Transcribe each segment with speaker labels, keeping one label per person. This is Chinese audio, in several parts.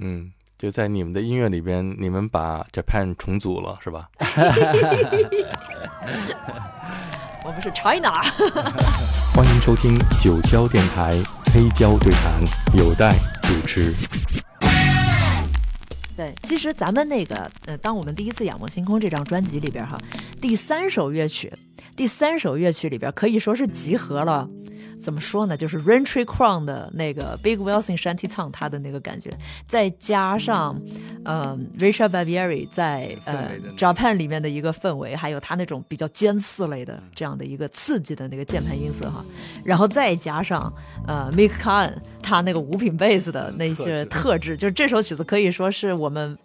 Speaker 1: 嗯，就在你们的音乐里边，你们把 Japan 重组了，是吧？
Speaker 2: 我们是 China。
Speaker 1: 欢迎收听九霄电台黑胶对谈，有待主持。
Speaker 2: 对，其实咱们那个，呃，当我们第一次仰望星空这张专辑里边哈，第三首乐曲，第三首乐曲里边可以说是集合了。怎么说呢？就是 Raintree Crown 的那个 Big Wilson Shanty Town，他的那个感觉，再加上，呃，Richard Barbieri 在呃 Japan 里面的一个氛围，还有他那种比较尖刺类的这样的一个刺激的那个键盘音色哈，然后再加上呃 Mick Kahn 他那个五品贝斯的那些特质，就是这首曲子可以说是我们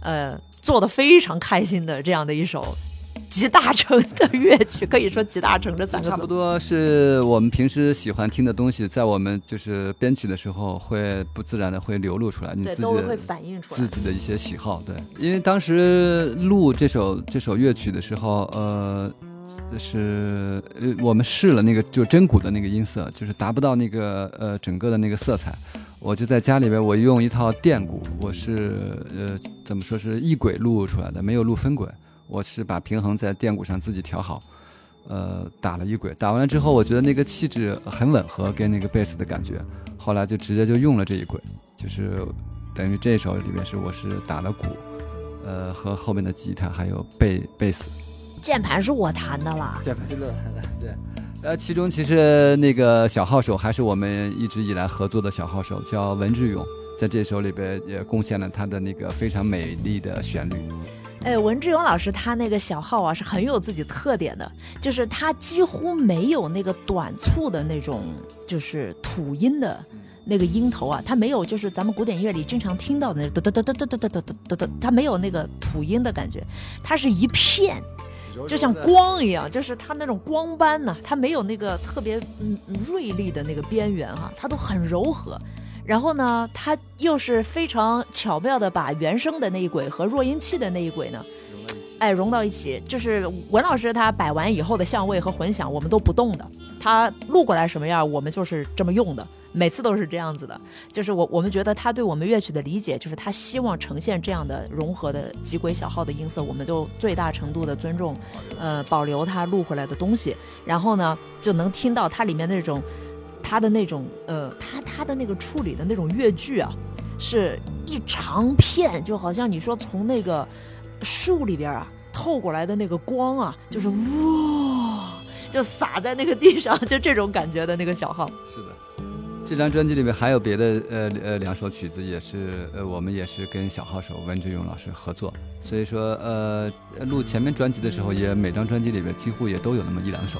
Speaker 2: 呃做的非常开心的这样的一首。集大成的乐曲，可以说集大成这三个字，
Speaker 3: 差不多是我们平时喜欢听的东西，在我们就是编曲的时候，会不自然的会流露出来，你自己
Speaker 2: 会反映出
Speaker 3: 来自己的一些喜好。对，因为当时录这首这首乐曲的时候，呃，是呃我们试了那个就真鼓的那个音色，就是达不到那个呃整个的那个色彩，我就在家里边我用一套电鼓，我是呃怎么说是异轨录出来的，没有录分轨。我是把平衡在电鼓上自己调好，呃，打了一轨，打完了之后，我觉得那个气质很吻合，跟那个贝斯的感觉，后来就直接就用了这一轨，就是等于这首里面是我是打了鼓，呃，和后面的吉他还有贝贝斯，
Speaker 2: 键盘是我弹的啦，
Speaker 3: 键盘是乐弹的，对，呃，其中其实那个小号手还是我们一直以来合作的小号手，叫文志勇，在这首里边也贡献了他的那个非常美丽的旋律。
Speaker 2: 哎，文志勇老师他那个小号啊是很有自己特点的，就是他几乎没有那个短促的那种，就是吐音的那个音头啊，他没有就是咱们古典乐里经常听到的那哒哒哒哒哒哒哒哒哒哒，他没有那个吐音的感觉，它是一片，就像光一样，就是它那种光斑呢，它没有那个特别嗯锐利的那个边缘哈，它都很柔和。然后呢，他又是非常巧妙的把原声的那一轨和弱音器的那一轨呢，哎，融到一起。就是文老师他摆完以后的相位和混响，我们都不动的。他录过来什么样，我们就是这么用的，每次都是这样子的。就是我我们觉得他对我们乐曲的理解，就是他希望呈现这样的融合的几轨小号的音色，我们就最大程度的尊重，呃，保留他录回来的东西。然后呢，就能听到它里面那种。他的那种呃，他他的那个处理的那种乐句啊，是一长片，就好像你说从那个树里边啊透过来的那个光啊，就是哇，就洒在那个地上，就这种感觉的那个小号。
Speaker 3: 是的，这张专辑里面还有别的呃呃两首曲子，也是呃我们也是跟小号手温志勇老师合作，所以说呃录前面专辑的时候，也每张专辑里面几乎也都有那么一两首。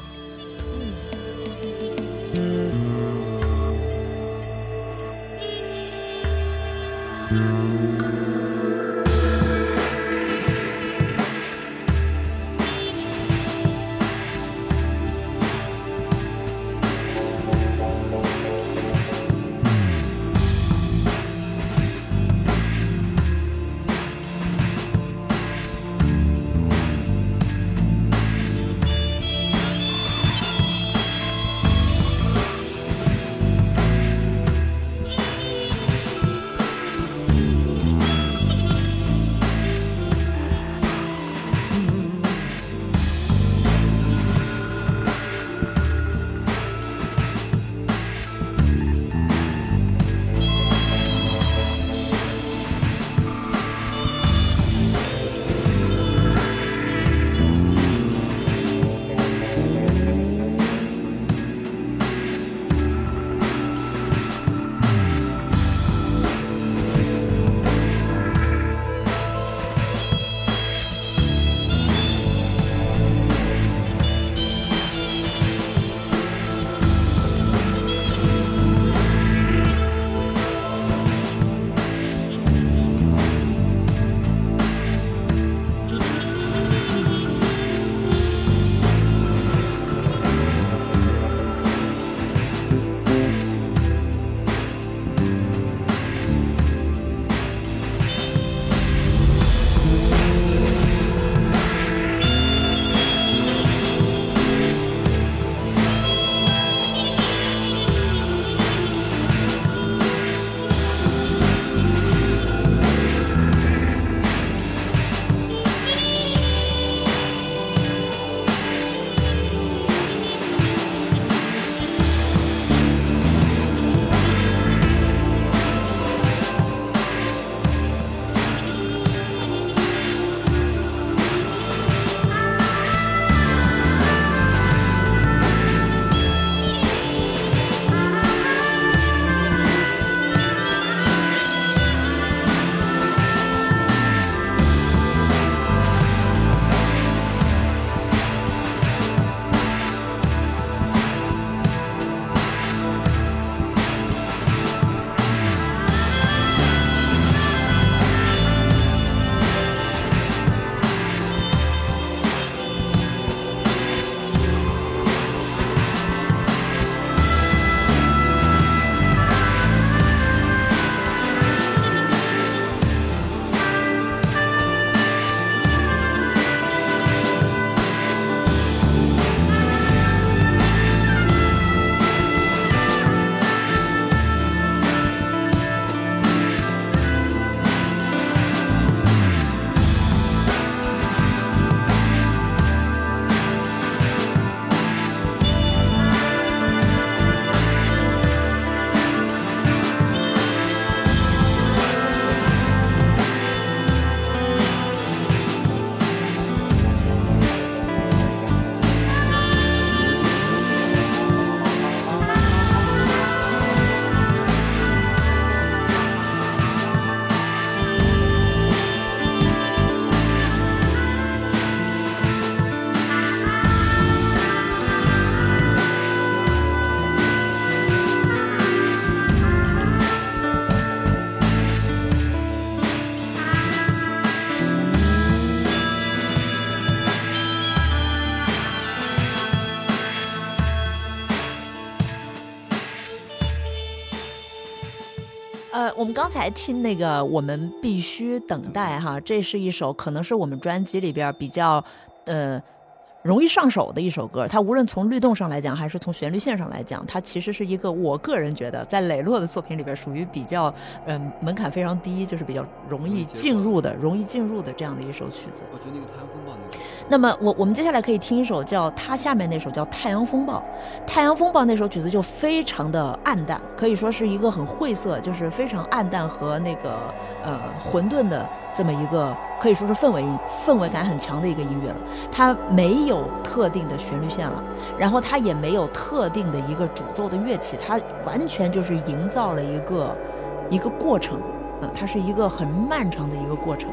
Speaker 2: 我们刚才听那个，我们必须等待哈，这是一首可能是我们专辑里边比较呃。容易上手的一首歌，它无论从律动上来讲，还是从旋律线上来讲，它其实是一个我个人觉得在磊落的作品里边属于比较，嗯，门槛非常低，就是比较容易进入的、容易进入的这样的一首曲子。
Speaker 3: 我觉得那个太阳风暴那个。
Speaker 2: 那么我我们接下来可以听一首叫它下面那首叫《太阳风暴》，《太阳风暴》那首曲子就非常的暗淡，可以说是一个很晦涩，就是非常暗淡和那个呃混沌的这么一个。可以说是氛围氛围感很强的一个音乐了，它没有特定的旋律线了，然后它也没有特定的一个主奏的乐器，它完全就是营造了一个一个过程，啊，它是一个很漫长的一个过程。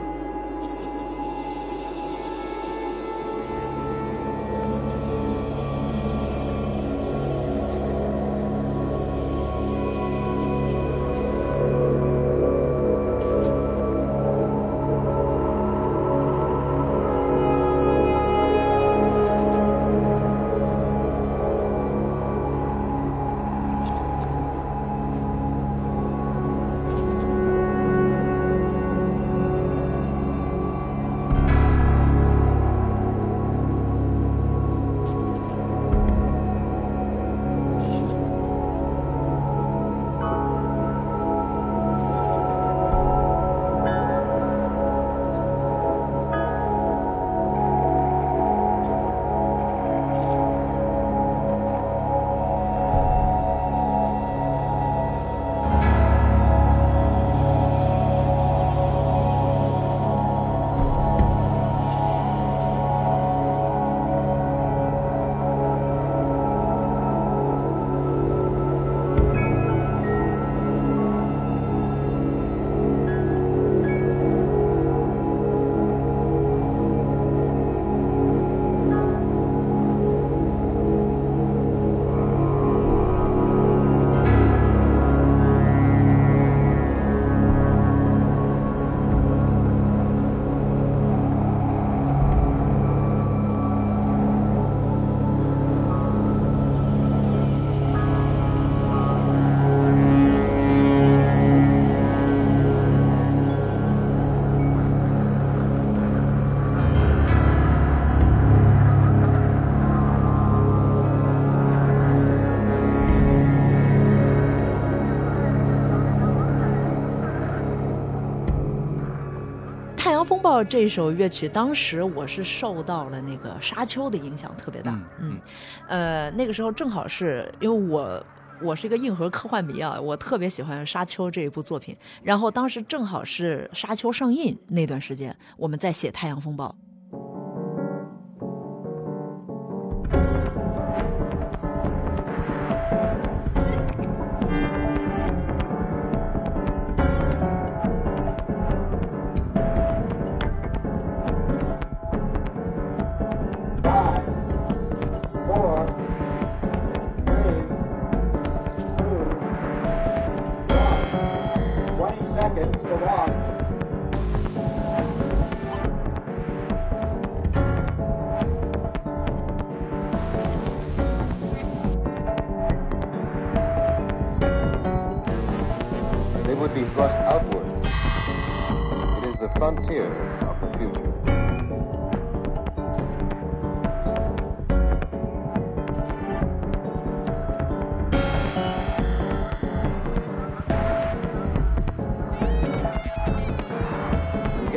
Speaker 2: 风暴这首乐曲，当时我是受到了那个沙丘的影响特别大，嗯，呃，那个时候正好是因为我我是一个硬核科幻迷啊，我特别喜欢沙丘这一部作品，然后当时正好是沙丘上映那段时间，我们在写太阳风暴。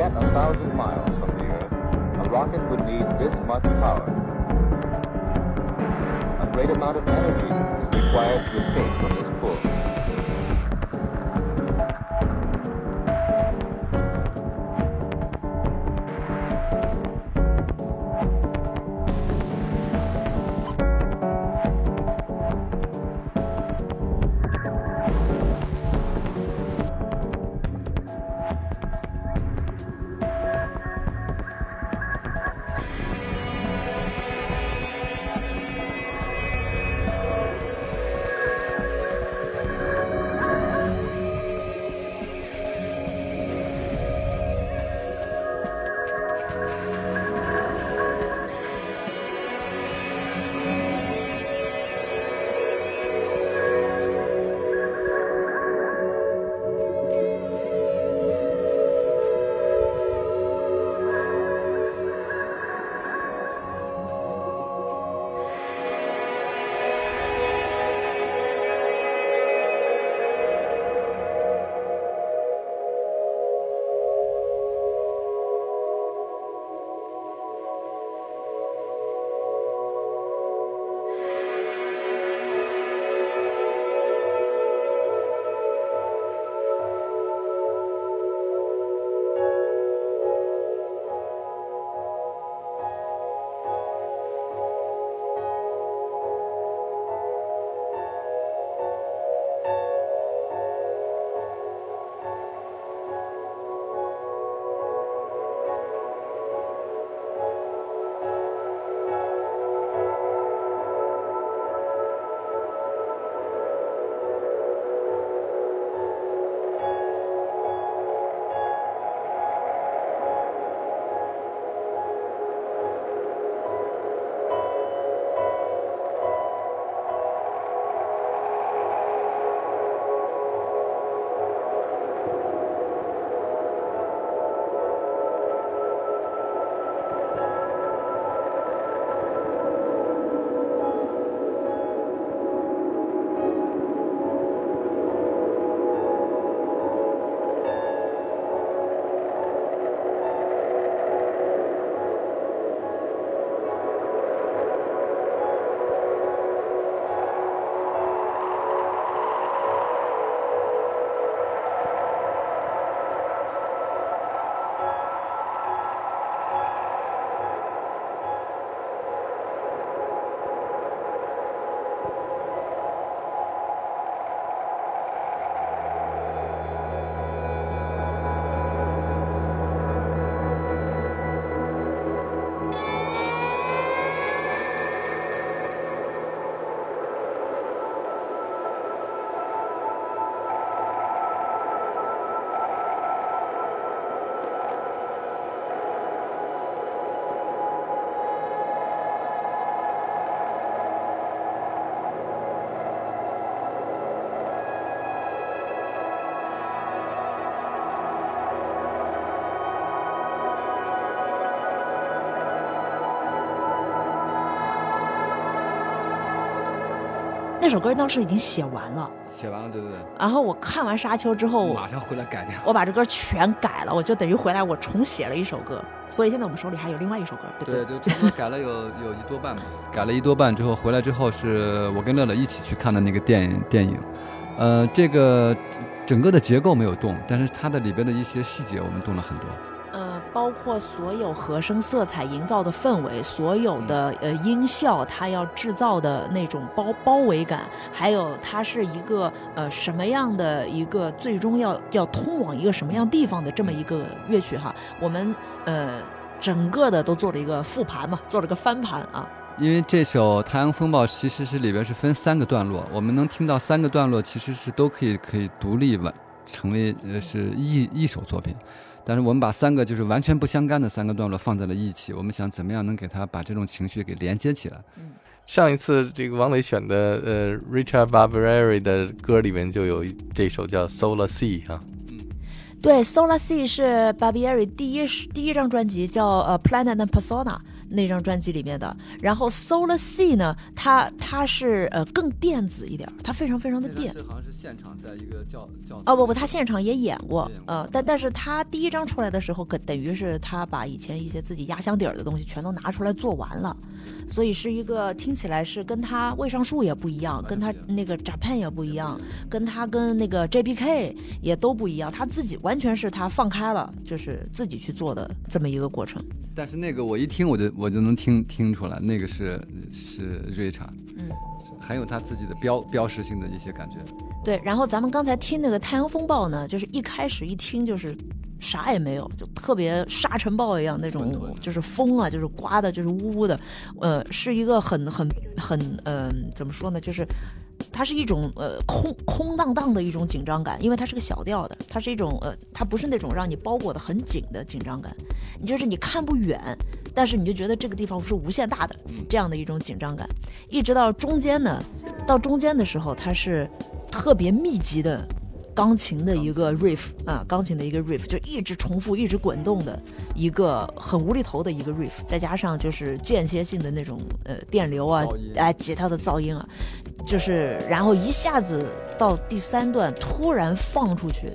Speaker 2: Yet
Speaker 4: a thousand miles from the Earth, a rocket would need this much power. A great amount of energy is required to escape from this pull.
Speaker 2: 首歌当时已经写完了，
Speaker 3: 写完了，对对对，
Speaker 2: 然后我看完《沙丘》之后，
Speaker 3: 马上回来改掉。
Speaker 2: 我把这歌全改了，我就等于回来我重写了一首歌，所以现在我们手里还有另外一首歌，对不
Speaker 3: 对？对，就差不多改了有 有一多半吧。改了一多半之后，回来之后是我跟乐乐一起去看的那个电影电影，呃，这个整个的结构没有动，但是它的里边的一些细节我们动了很多。
Speaker 2: 包括所有和声色彩营造的氛围，所有的呃音效，它要制造的那种包包围感，还有它是一个呃什么样的一个最终要要通往一个什么样地方的这么一个乐曲哈，我们呃整个的都做了一个复盘嘛，做了个翻盘啊。
Speaker 3: 因为这首《太阳风暴》其实是里边是分三个段落，我们能听到三个段落其实是都可以可以独立完成为呃是一一首作品。但是我们把三个就是完全不相干的三个段落放在了一起，我们想怎么样能给他把这种情绪给连接起来。
Speaker 1: 嗯，上一次这个王磊选的呃 Richard Barberi 的歌里面就有这首叫 Solar Sea 哈。
Speaker 2: 嗯，对，Solar Sea 是 Barberi 第一第一张专辑叫呃 Planet and Persona。那张专辑里面的，然后 Solar Sea 呢，它它是呃更电子一点，它非常非常的电。
Speaker 3: 好像是现场在一个叫叫。
Speaker 2: 哦不不，他现场也演过，呃，但但是他第一张出来的时候，可等于是他把以前一些自己压箱底儿的东西全都拿出来做完了，所以是一个听起来是跟他未上树也不一样，跟他那个 Japan 也不一样，跟他跟那个 JBK 也都不一样，他自己完全是他放开了，就是自己去做的这么一个过程。
Speaker 3: 但是那个我一听我就我就能听听出来，那个是是瑞查，嗯，很有他自己的标标识性的一些感觉。
Speaker 2: 对，然后咱们刚才听那个太阳风暴呢，就是一开始一听就是啥也没有，就特别沙尘暴一样那种，就是风啊，就是刮的，就是呜呜的，呃，是一个很很很嗯，怎么说呢，就是。它是一种呃空空荡荡的一种紧张感，因为它是个小调的，它是一种呃，它不是那种让你包裹的很紧的紧张感，你就是你看不远，但是你就觉得这个地方是无限大的这样的一种紧张感，一直到中间呢，到中间的时候，它是特别密集的。钢琴的一个 riff 啊，钢琴的一个 riff 就一直重复、一直滚动的一个很无厘头的一个 riff，再加上就是间歇性的那种呃电流啊，哎，吉他的噪音啊，就是然后一下子到第三段突然放出去。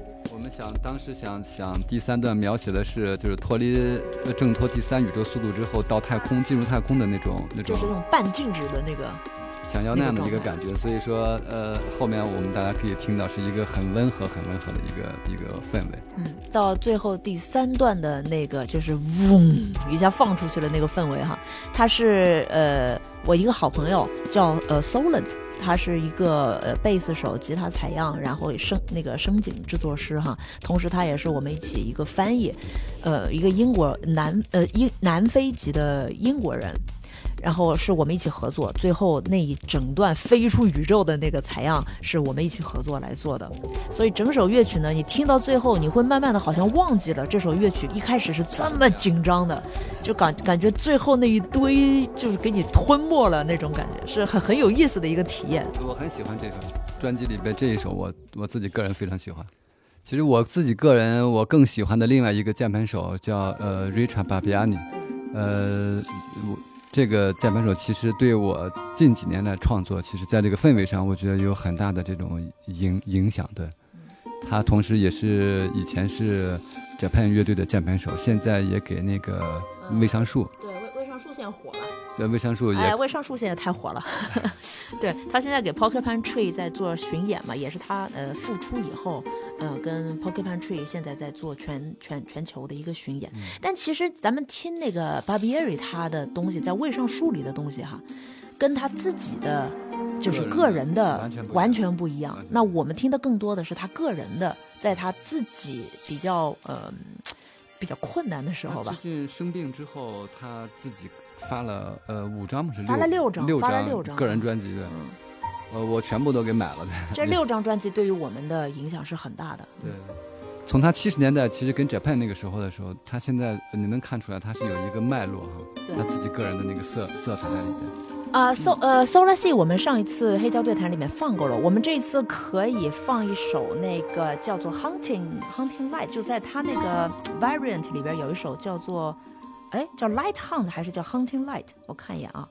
Speaker 3: 想当时想想第三段描写的是就是脱离挣脱第三宇宙速度之后到太空进入太空的那种那种，
Speaker 2: 就是那种半静止的那个。
Speaker 3: 想要那样的一个感觉，所以说，呃，后面我们大家可以听到是一个很温和、很温和的一个一个氛围。
Speaker 2: 嗯，到最后第三段的那个就是嗡一下放出去了那个氛围哈，它是呃我一个好朋友叫呃 Solent，他是一个呃贝斯手、吉他采样，然后声那个声景制作师哈，同时他也是我们一起一个翻译，呃，一个英国南呃英南非籍的英国人。然后是我们一起合作，最后那一整段飞出宇宙的那个采样是我们一起合作来做的，所以整首乐曲呢，你听到最后，你会慢慢的好像忘记了这首乐曲一开始是这么紧张的，就感感觉最后那一堆就是给你吞没了那种感觉，是很很有意思的一个体验。
Speaker 3: 我很喜欢这首专辑里边这一首，我我自己个人非常喜欢。其实我自己个人我更喜欢的另外一个键盘手叫呃 Richard Babiani，呃我。这个键盘手其实对我近几年的创作，其实在这个氛围上，我觉得有很大的这种影影响。对，他同时也是以前是 Japan 乐队的键盘手，现在也给那个魏尚树。
Speaker 2: 对，魏魏上树现在火。
Speaker 3: 对，未上树也。
Speaker 2: 哎，未上树现在太火了。对他现在给 Porcupine Tree 在做巡演嘛，也是他呃复出以后。呃，跟 Porcupine Tree 现在在做全全全球的一个巡演，但其实咱们听那个 Barbieri 他的东西，在未上树里的东西哈，跟他自己的就是个人的完全不一样。那我们听的更多的是他个人的，在他自己比较呃比较困难的时候吧。
Speaker 3: 最近生病之后，他自己发了呃五张不是？
Speaker 2: 发了六张，
Speaker 3: 六
Speaker 2: 张六张
Speaker 3: 个人专辑对。呃，我全部都给买了的。
Speaker 2: 这六张专辑对于我们的影响是很大的。
Speaker 3: 对，从他七十年代其实跟 Japan 那个时候的时候，他现在你能看出来他是有一个脉络哈，他自己个人的那个色色彩在里边。
Speaker 2: 啊，So 呃，Solar Sea 我们上一次黑胶对谈里面放过了，我们这一次可以放一首那个叫做 Hunting Hunting Light，就在他那个 Variant 里边有一首叫做，哎，叫 Light Hunt 还是叫 Hunting Light？我看一眼啊。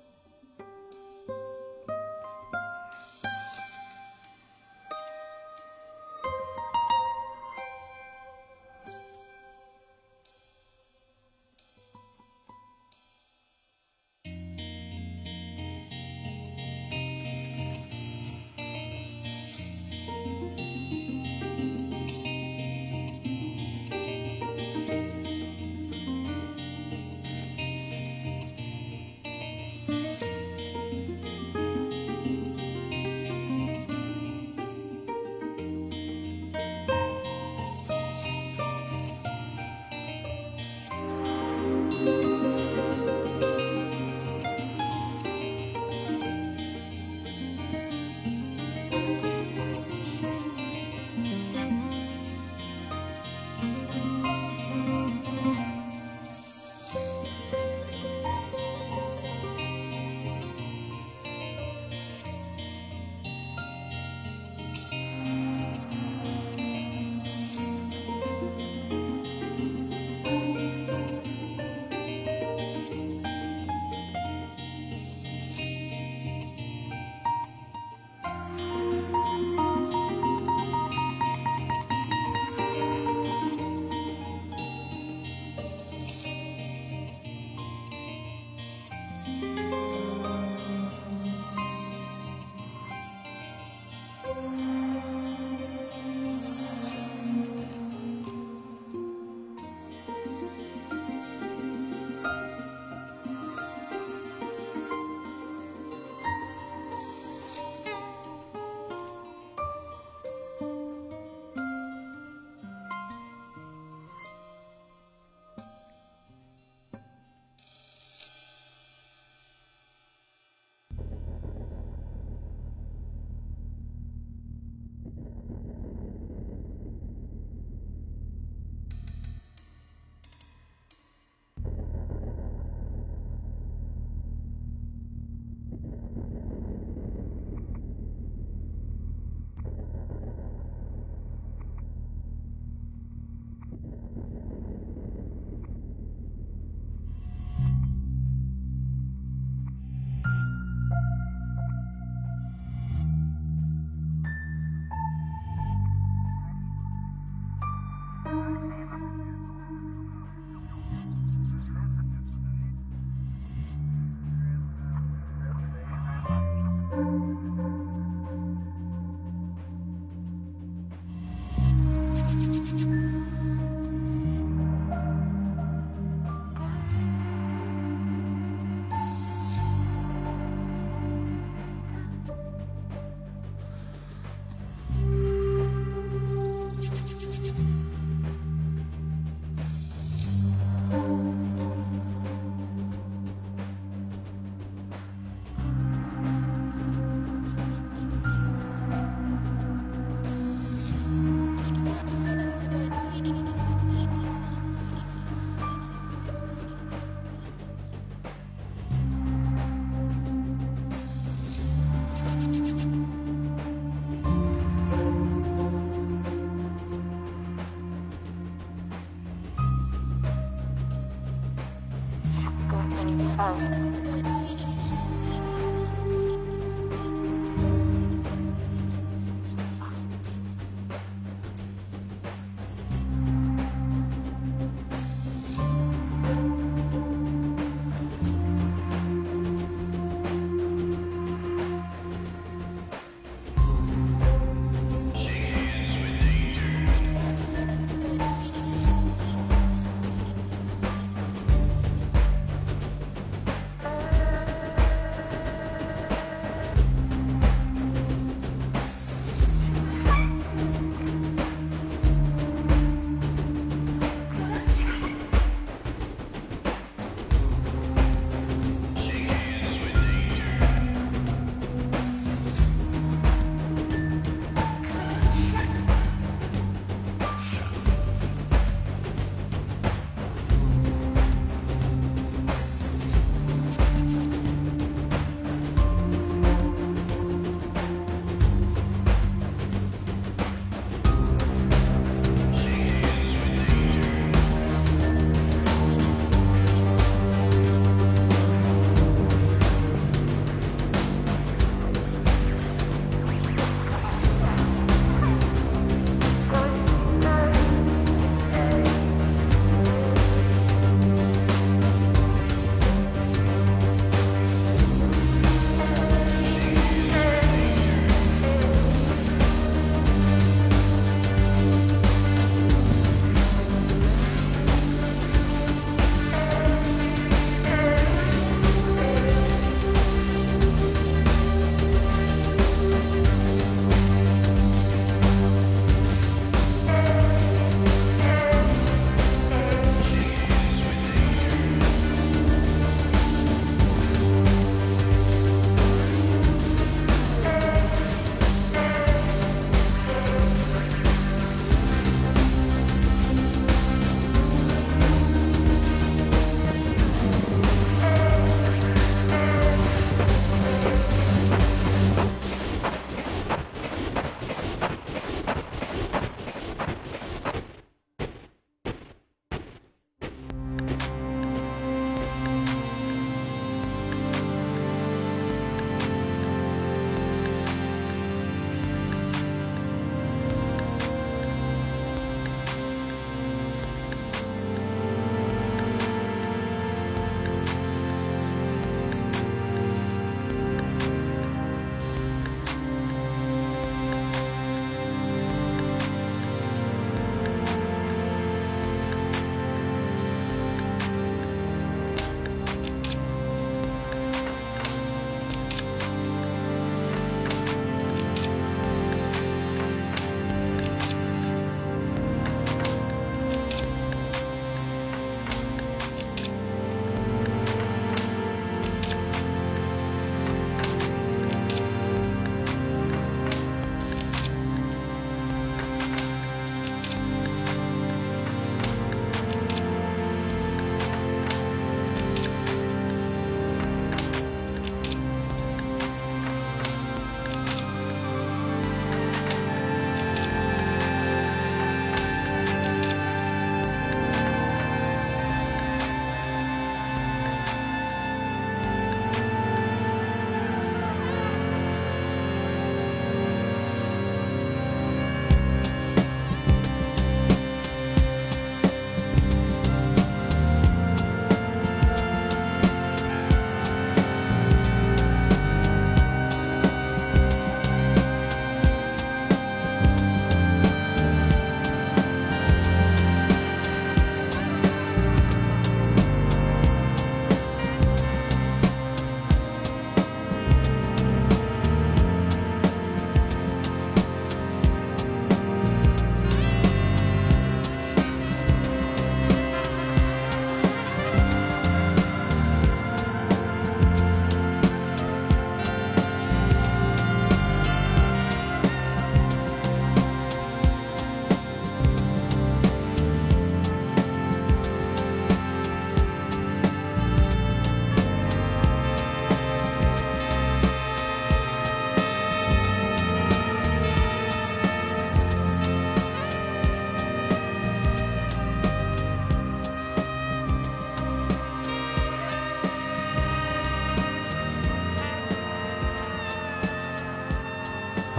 Speaker 5: 嗯。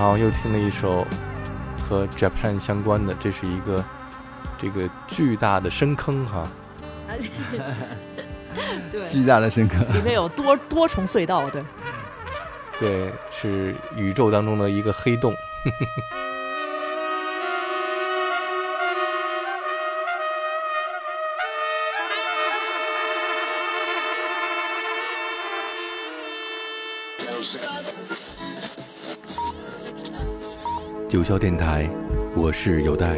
Speaker 1: 好，又听了一首和 Japan 相关的，这是一个这个巨大的深坑哈。
Speaker 2: 对，
Speaker 3: 巨大的深坑，
Speaker 2: 里面有多多重隧道，对。
Speaker 1: 对，是宇宙当中的一个黑洞。九霄电台，我是有代。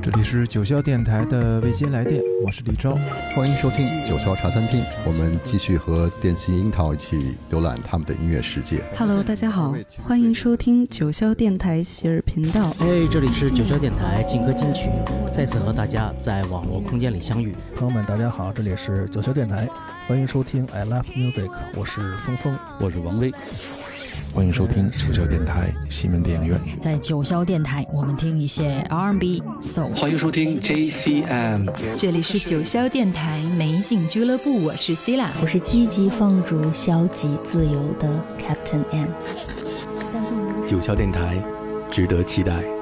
Speaker 5: 这里是九霄电台的未接来电，我是李昭，
Speaker 6: 欢迎收听九霄茶餐厅。我们继续和电信樱桃一起浏览他们的音乐世界。
Speaker 7: Hello，大家好，欢迎收听九霄电台喜儿频道。
Speaker 8: 哎，这里是九霄电台劲歌金曲，再次和大家在网络空间里相遇。
Speaker 5: 朋友们，大家好，这里是九霄电台，欢迎收听 I Love Music，我是峰峰，
Speaker 9: 我是王威。
Speaker 10: 欢迎收听九霄电台西门电影院，
Speaker 11: 在九霄电台，我们听一些 R&B、Soul。
Speaker 12: 欢迎收听 JCM，
Speaker 7: 这里是九霄电台美景俱乐部，我是 c i l a
Speaker 13: 我是积极放逐、消极自由的 Captain M。
Speaker 12: 九霄电台，值得期待。